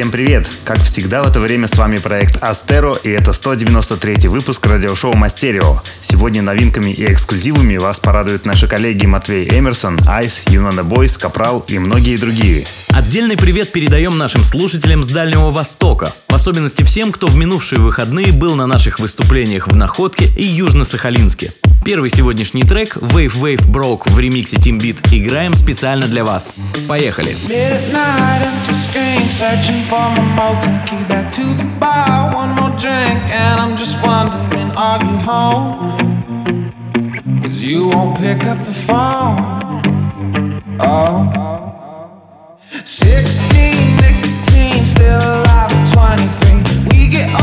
Всем привет! Как всегда в это время с вами проект Астеро и это 193 выпуск радиошоу Мастерио. Сегодня новинками и эксклюзивами вас порадуют наши коллеги Матвей Эмерсон, Айс, Юнона Бойс, Капрал и многие другие. Отдельный привет передаем нашим слушателям с Дальнего Востока, в особенности всем, кто в минувшие выходные был на наших выступлениях в Находке и Южно-Сахалинске. Первый сегодняшний трек Wave Wave Broke в ремиксе Team Beat играем специально для вас. Поехали! Cause you won't pick up the phone. Oh. 16 nicotine, still alive at 23. We get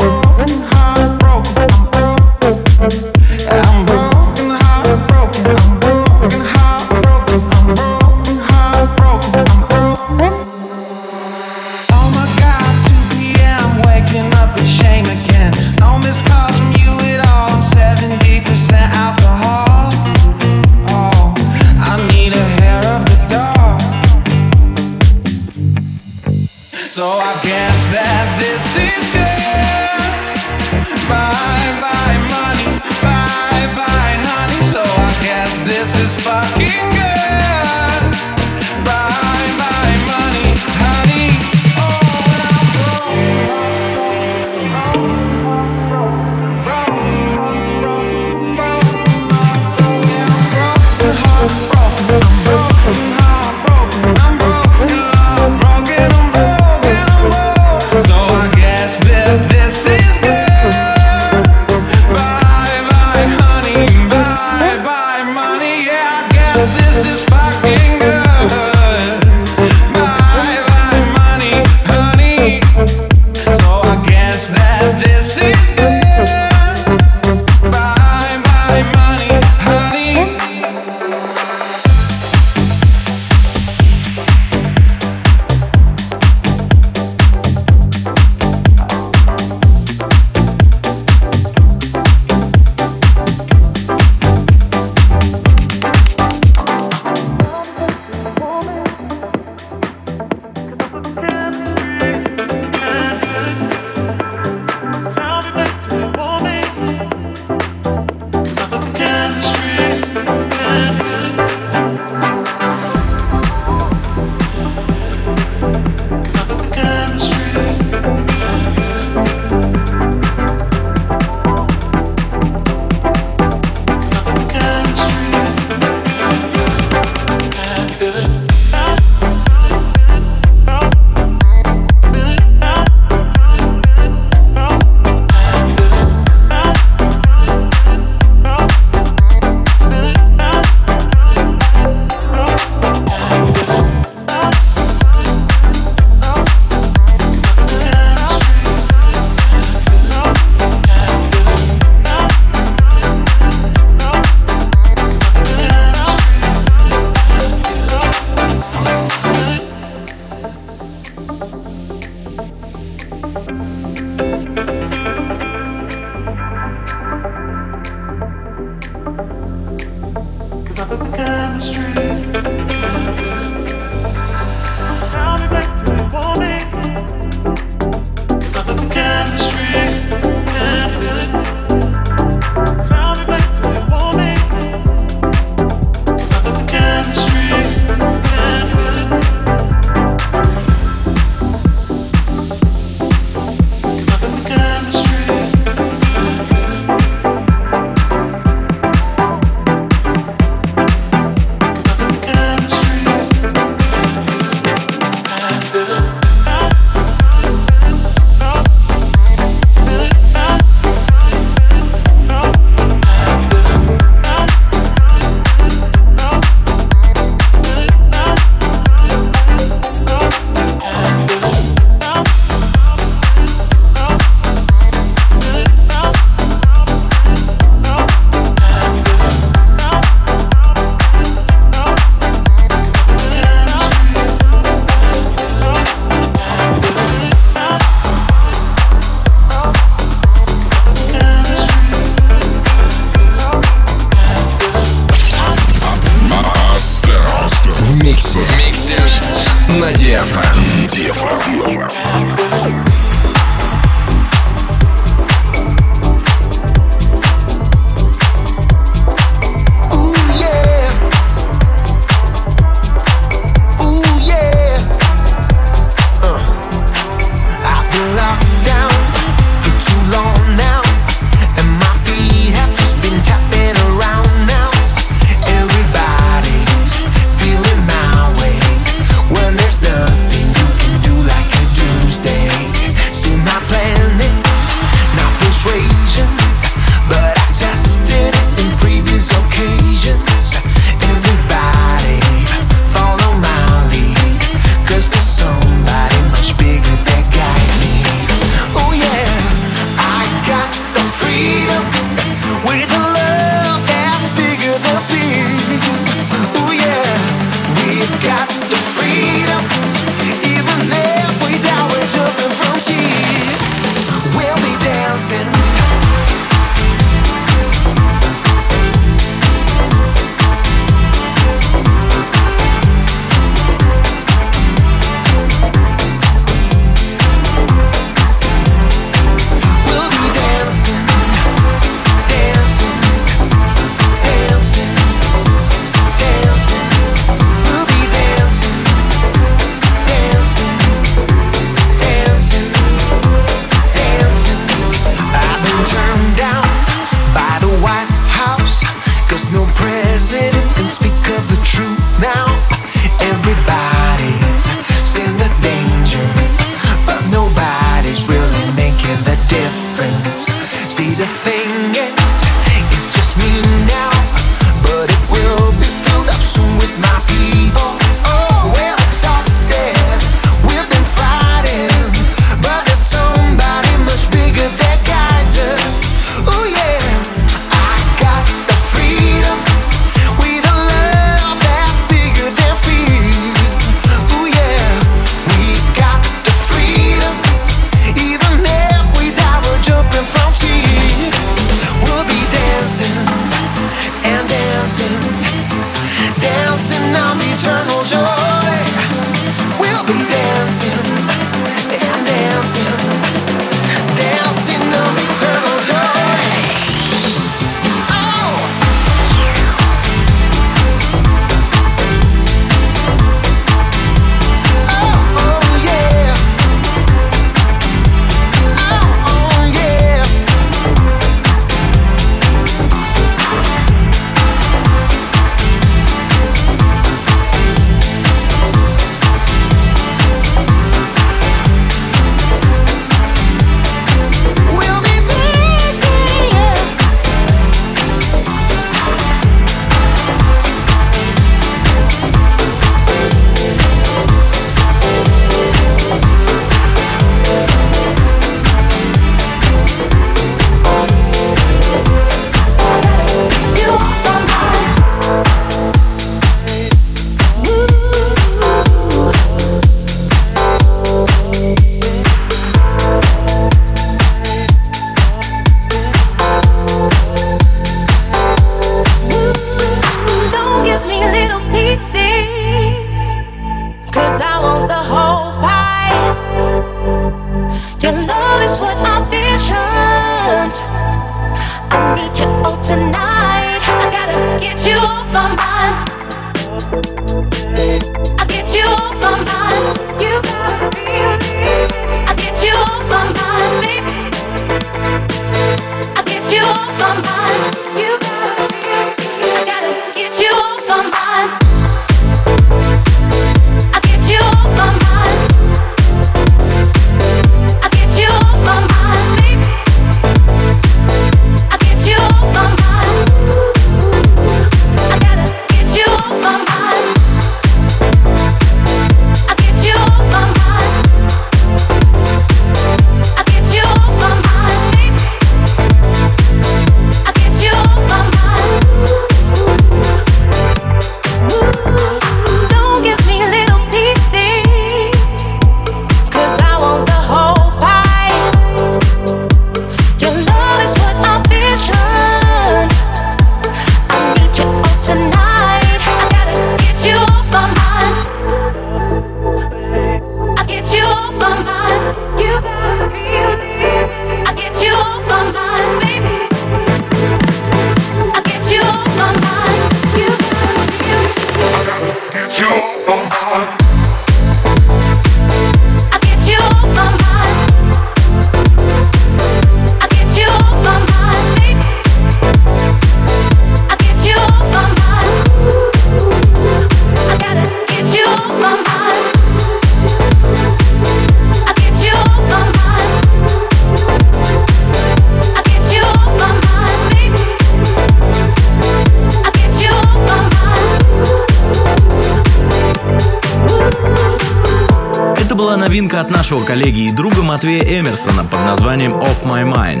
нашего коллеги и друга Матвея Эмерсона под названием Off My Mind.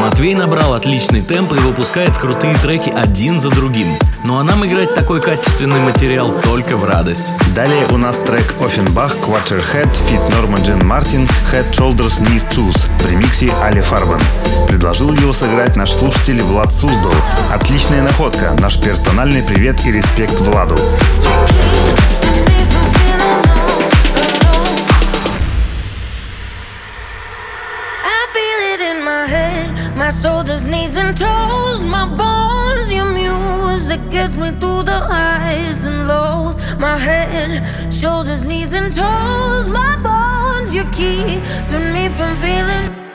Матвей набрал отличный темп и выпускает крутые треки один за другим. Ну а нам играть такой качественный материал только в радость. Далее у нас трек Offenbach, Quarterhead, Fit Norman Jean Martin, Head Shoulders Knees Shoes в ремиксе Али Фарбан. Предложил его сыграть наш слушатель Влад Суздал. Отличная находка, наш персональный привет и респект Владу. My shoulders, knees, and toes, my bones. Your music gets me through the highs and lows. My head, shoulders, knees, and toes, my bones. You're keeping me from feeling.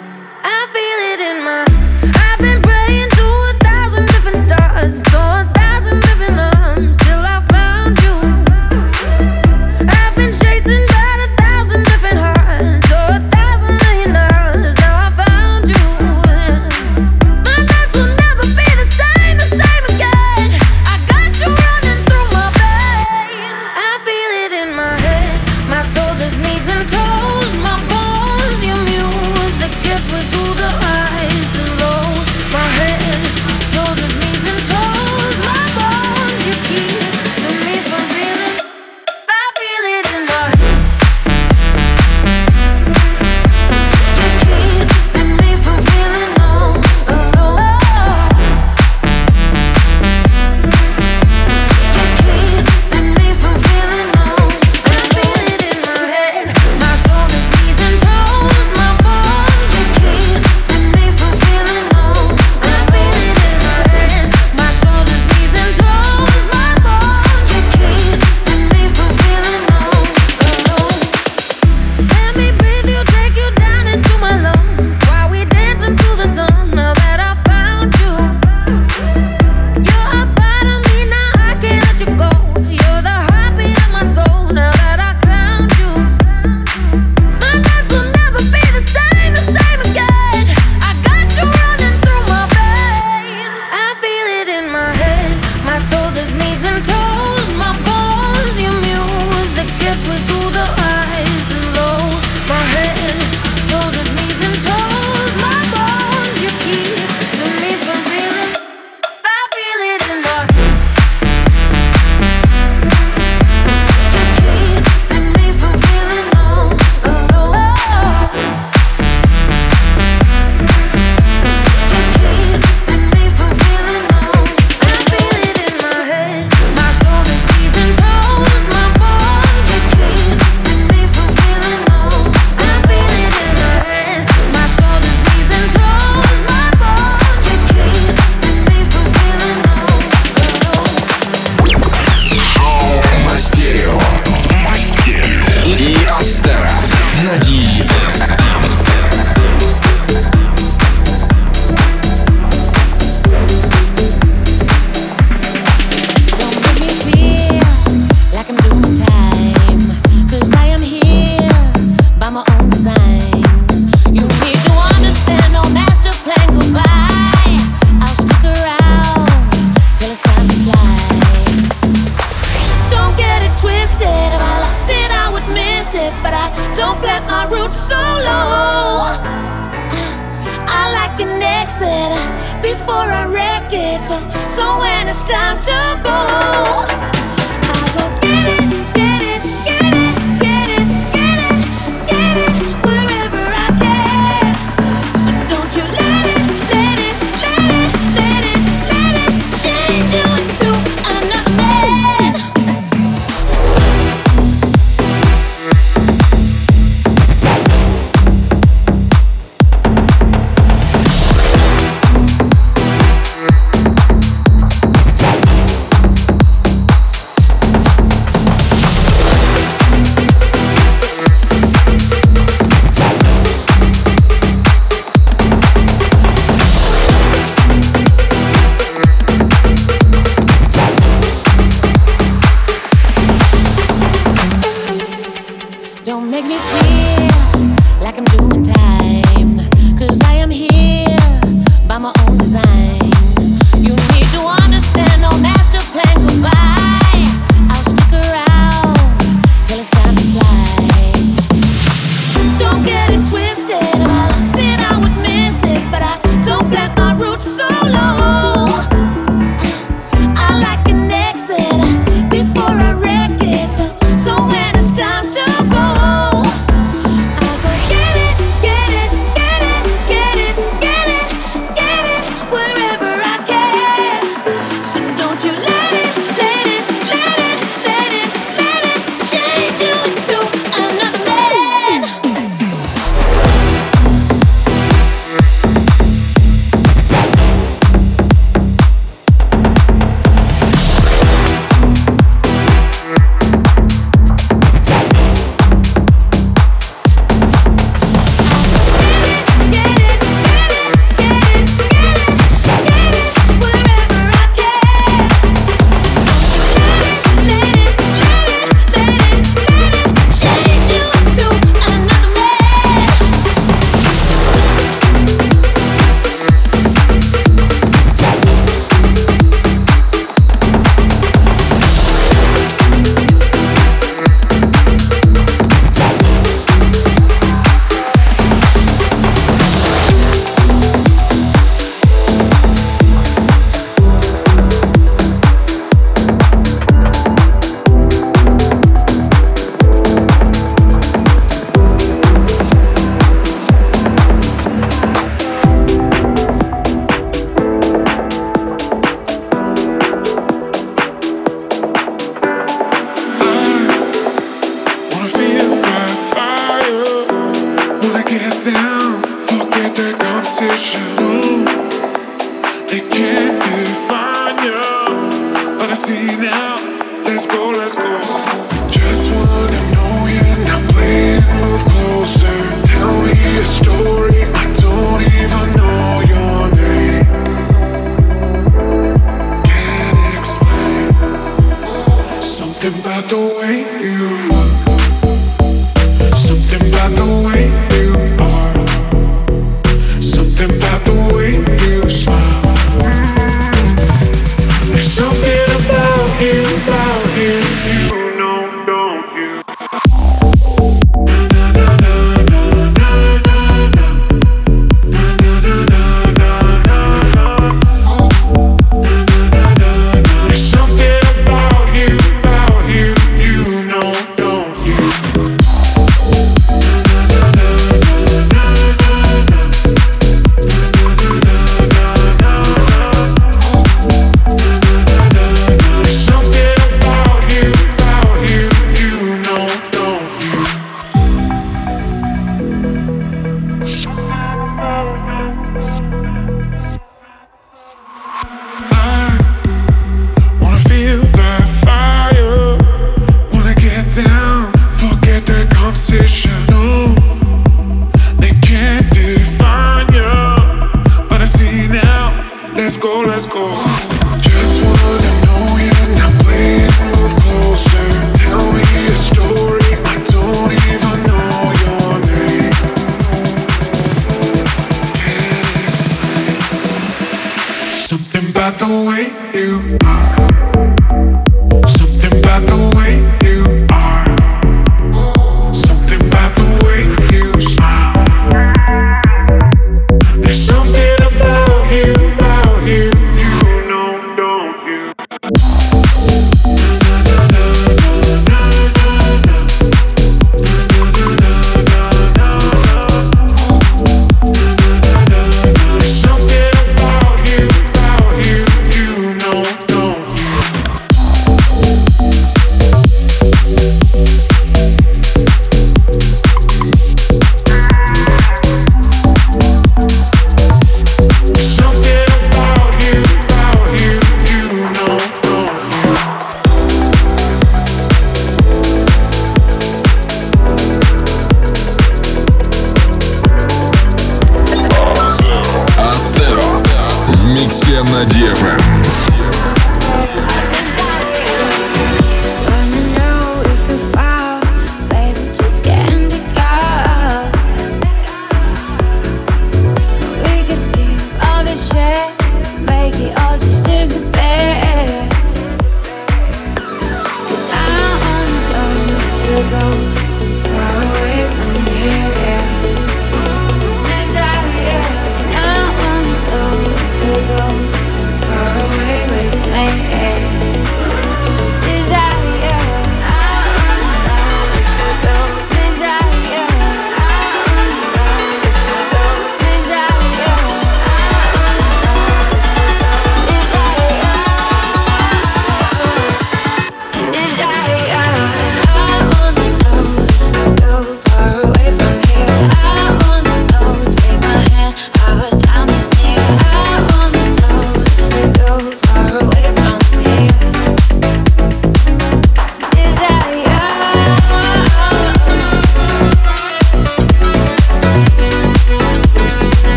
tú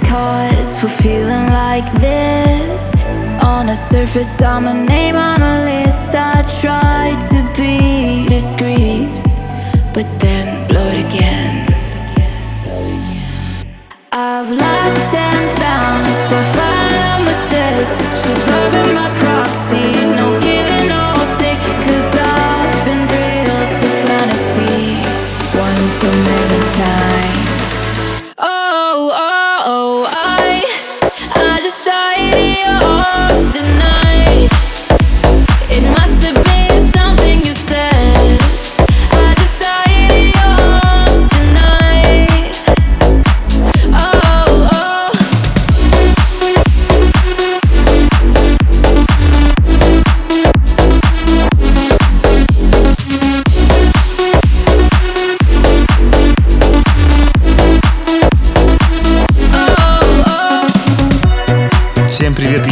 cause for feeling like this? On the surface, I'm a name on a list. I try to be discreet, but then blow it again. I've lost and found, it's my final mistake. She's loving my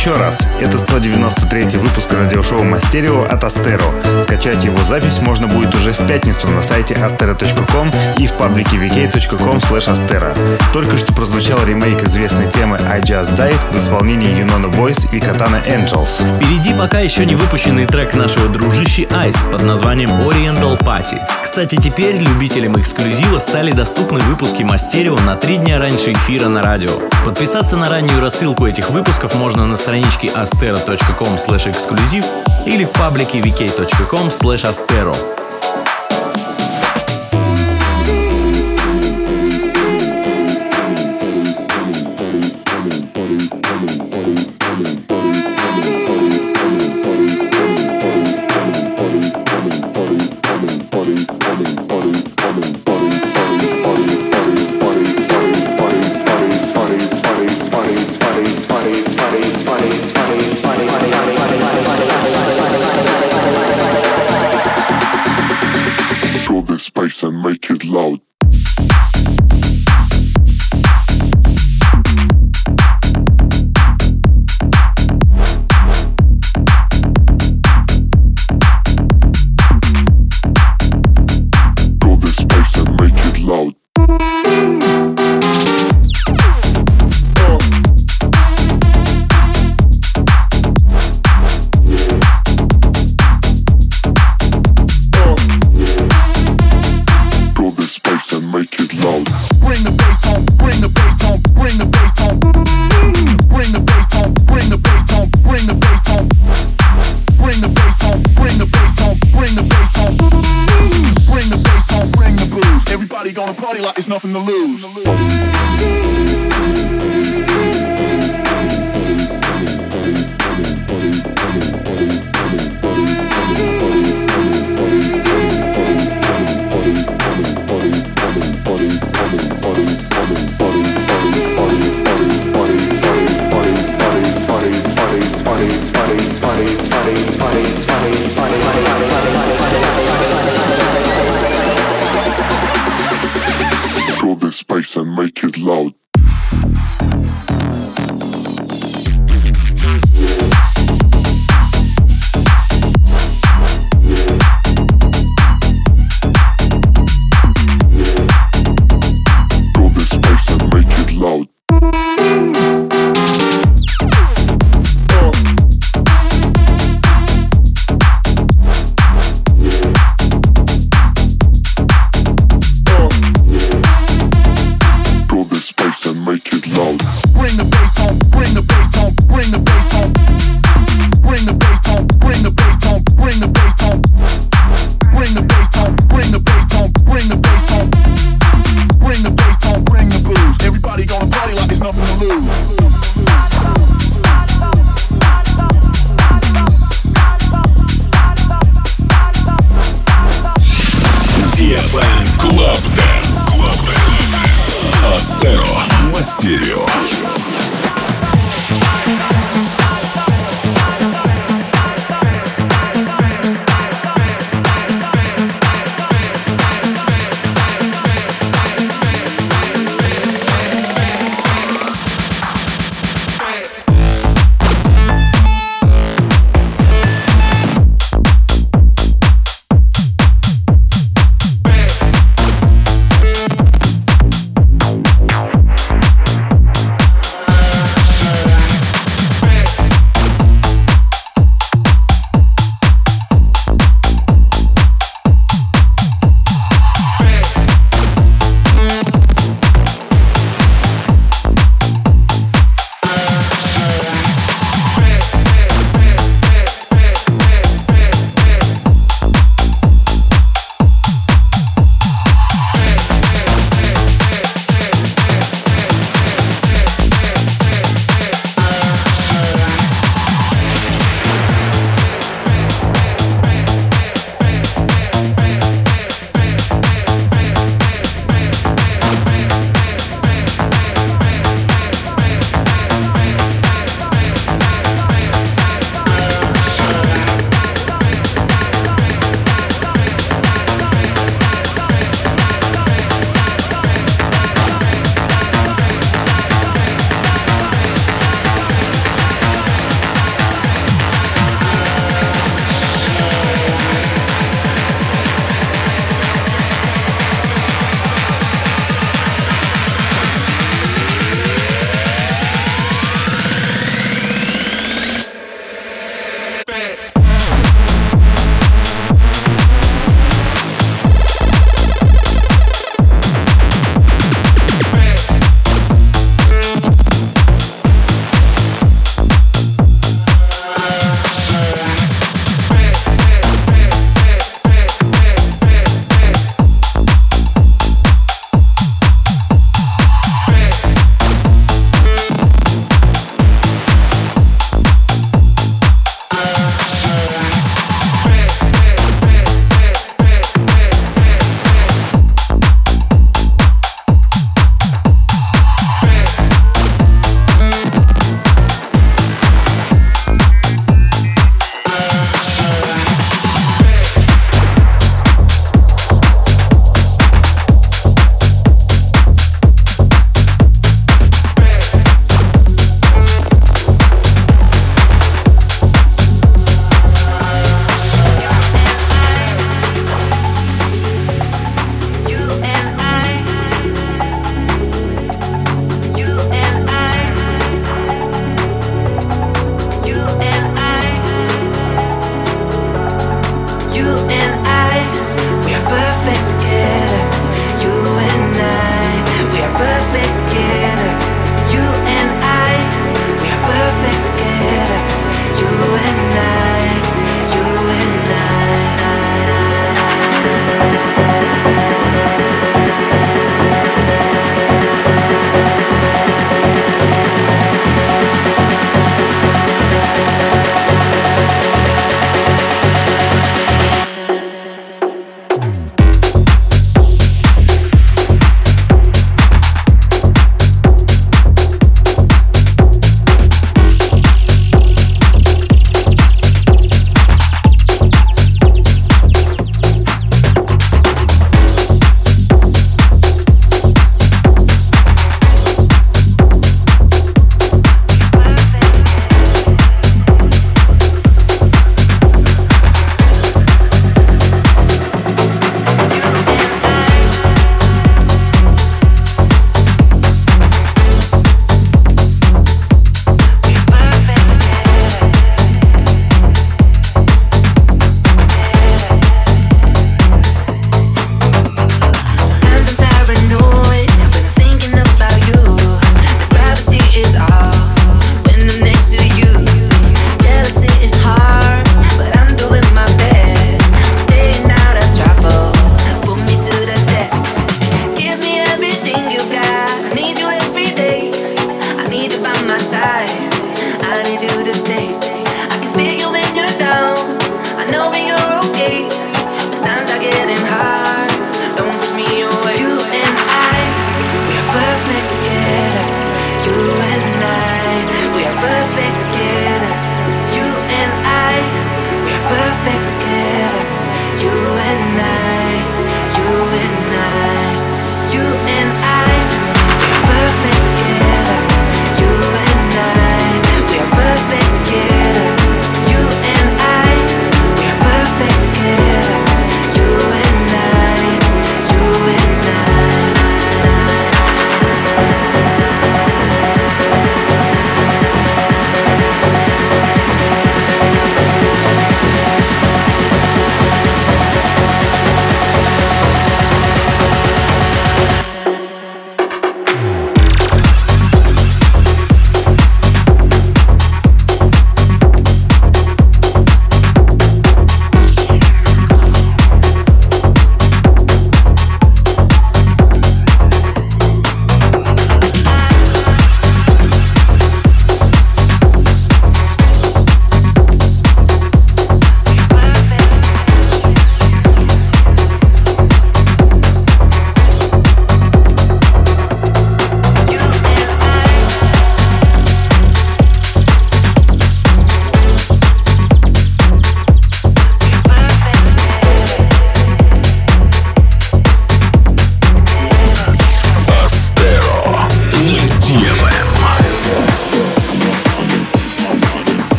еще раз! Это 193 выпуск радиошоу Мастерио от Астеро. Скачать его запись можно будет уже в пятницу на сайте astero.com и в паблике vk.com astero. Только что прозвучал ремейк известной темы I Just Died в исполнении Юнона Boys и Katana Angels. Впереди пока еще не выпущенный трек нашего дружищи Ice под названием Oriental Party. Кстати, теперь любителям эксклюзива стали доступны выпуски Мастерио на три дня раньше эфира на радио. Подписаться на раннюю рассылку этих выпусков можно на страничке astero.com эксклюзив или в паблике vk.com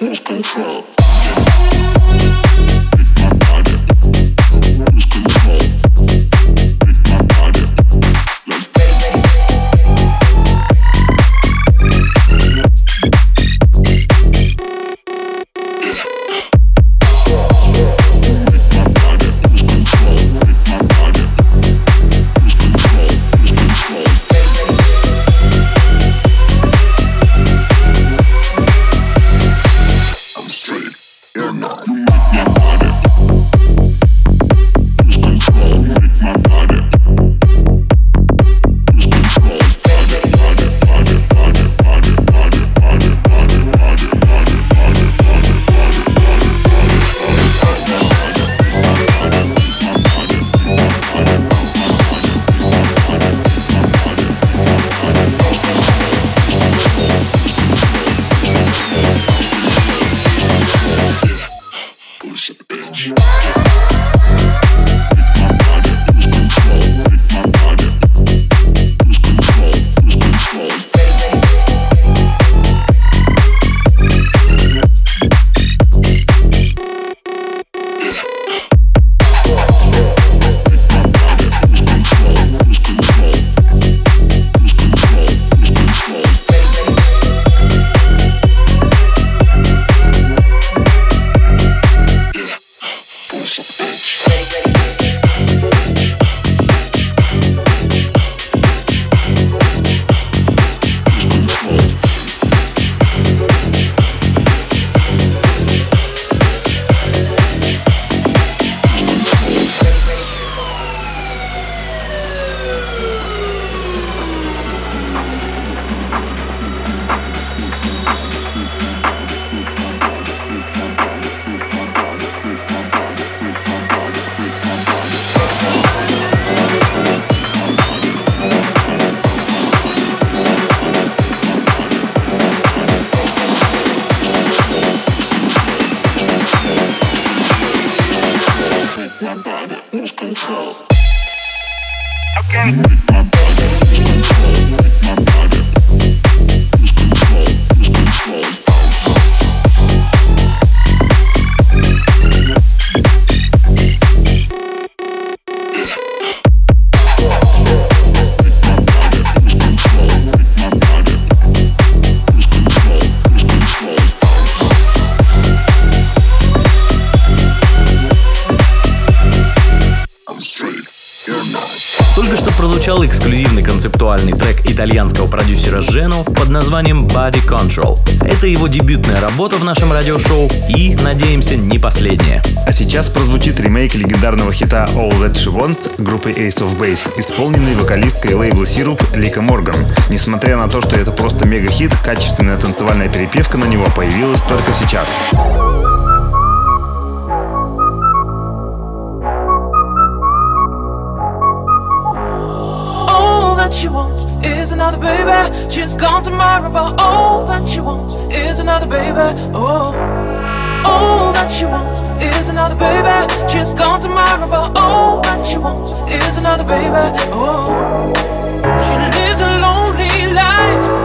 lose control. Итальянского продюсера Жено под названием Body Control. Это его дебютная работа в нашем радиошоу и, надеемся, не последняя. А сейчас прозвучит ремейк легендарного хита All That She Wants группы Ace of Base, исполненный вокалисткой лейбла Syrup Лика Морган. Несмотря на то, что это просто мега-хит, качественная танцевальная перепевка на него появилась только сейчас. Another baby. She's gone tomorrow, but all that she wants is another baby. Oh. All that she wants is another baby. She's gone tomorrow, but all that she wants is another baby. Oh. She lives a lonely life.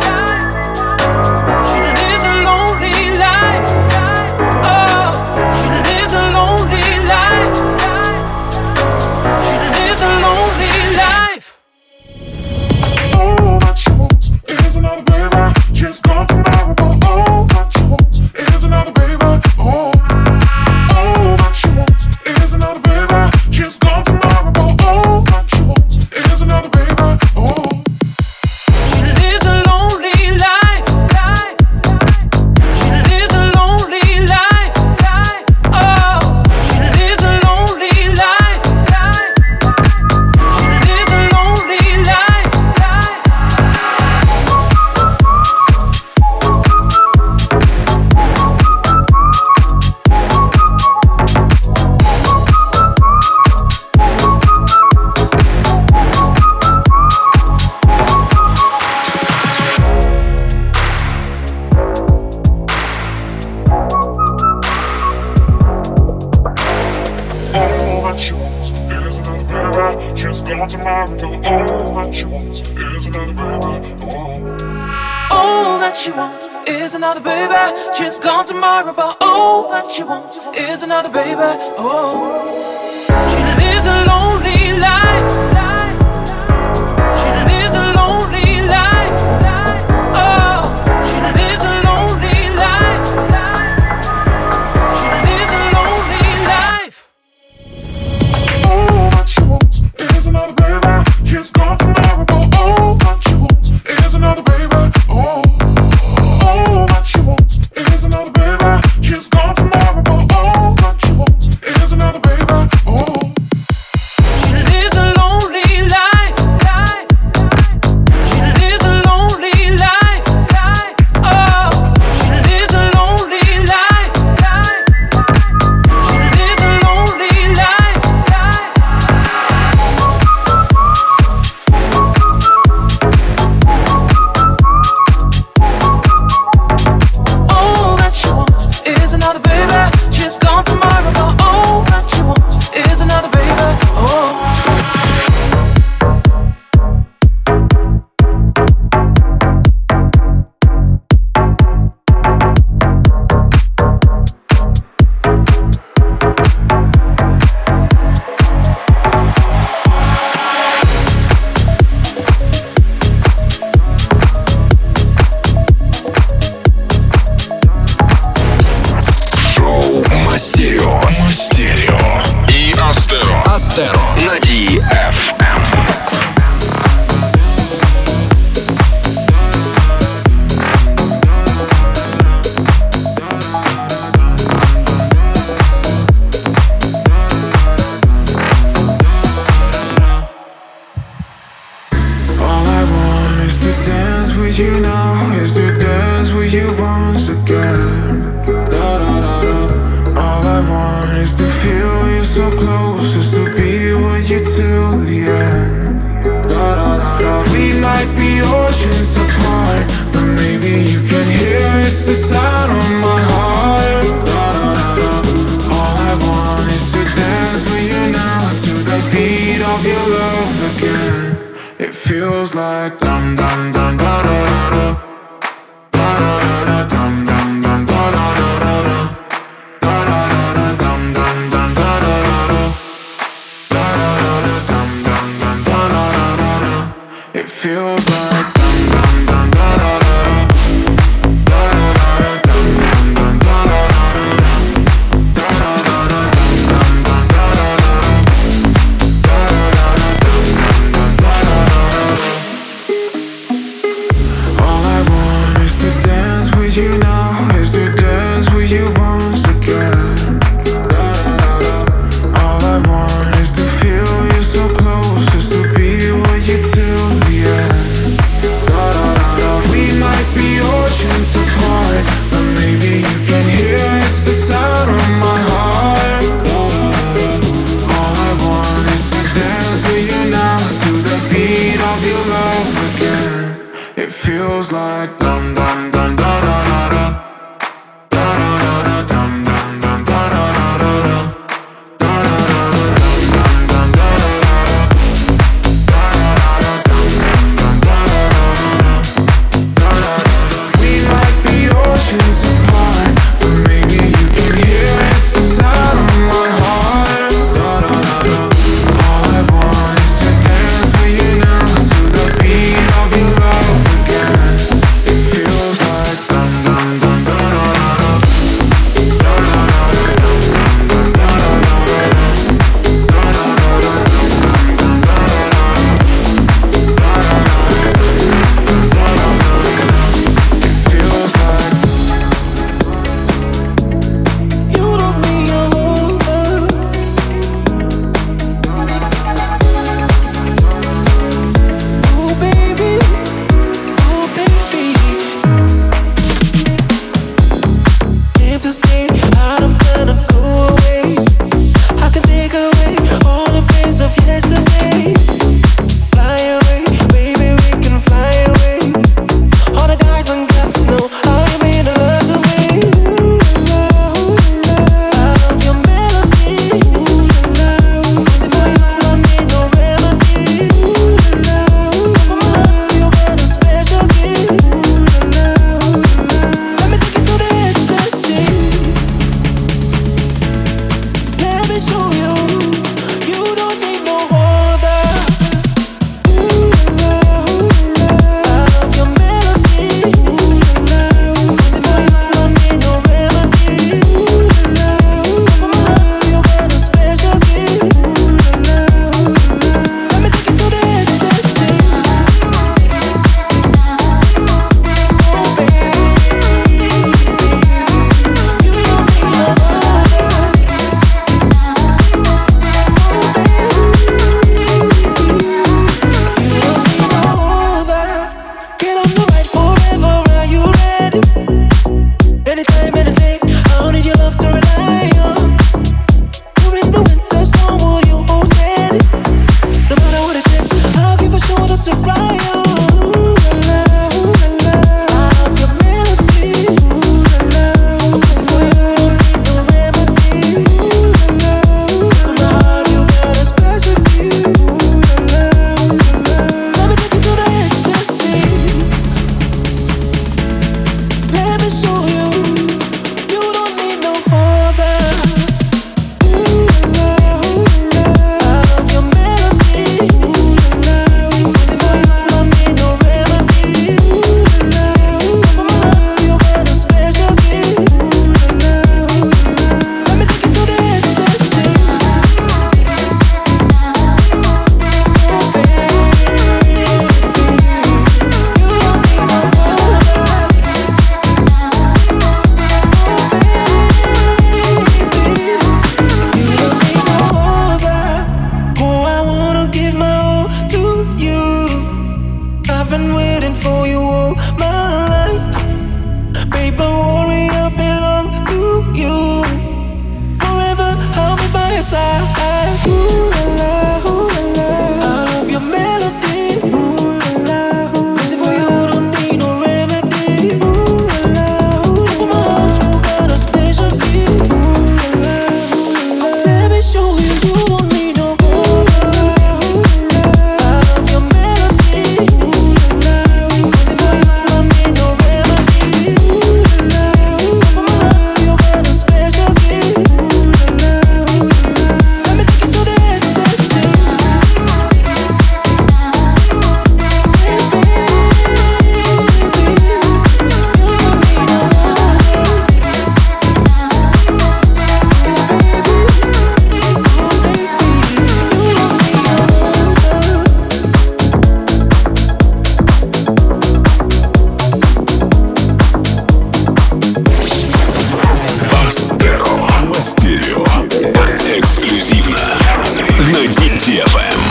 Deep FM.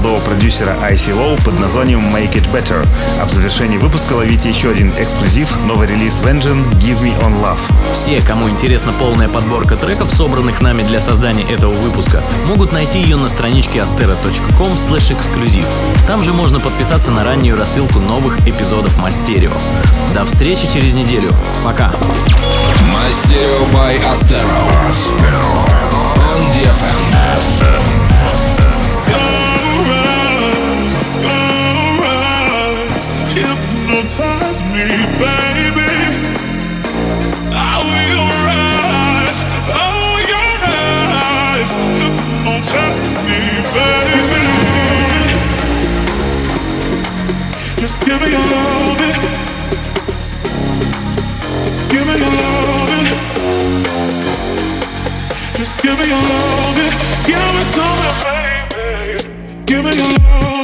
Молодого продюсера IC Low под названием Make It Better. А в завершении выпуска ловите еще один эксклюзив, новый релиз Vengeance Give Me On Love. Все, кому интересна полная подборка треков, собранных нами для создания этого выпуска, могут найти ее на страничке astera.com эксклюзив. Там же можно подписаться на раннюю рассылку новых эпизодов Мастерио. До встречи через неделю. Пока. Мастерио by Astero. On DFM. Hypnotize me, baby. I will rise. Oh, your eyes hypnotize me, baby. Just give me your loving. Give me your loving. Just give me your loving. Give it to me, baby. Give me your loving.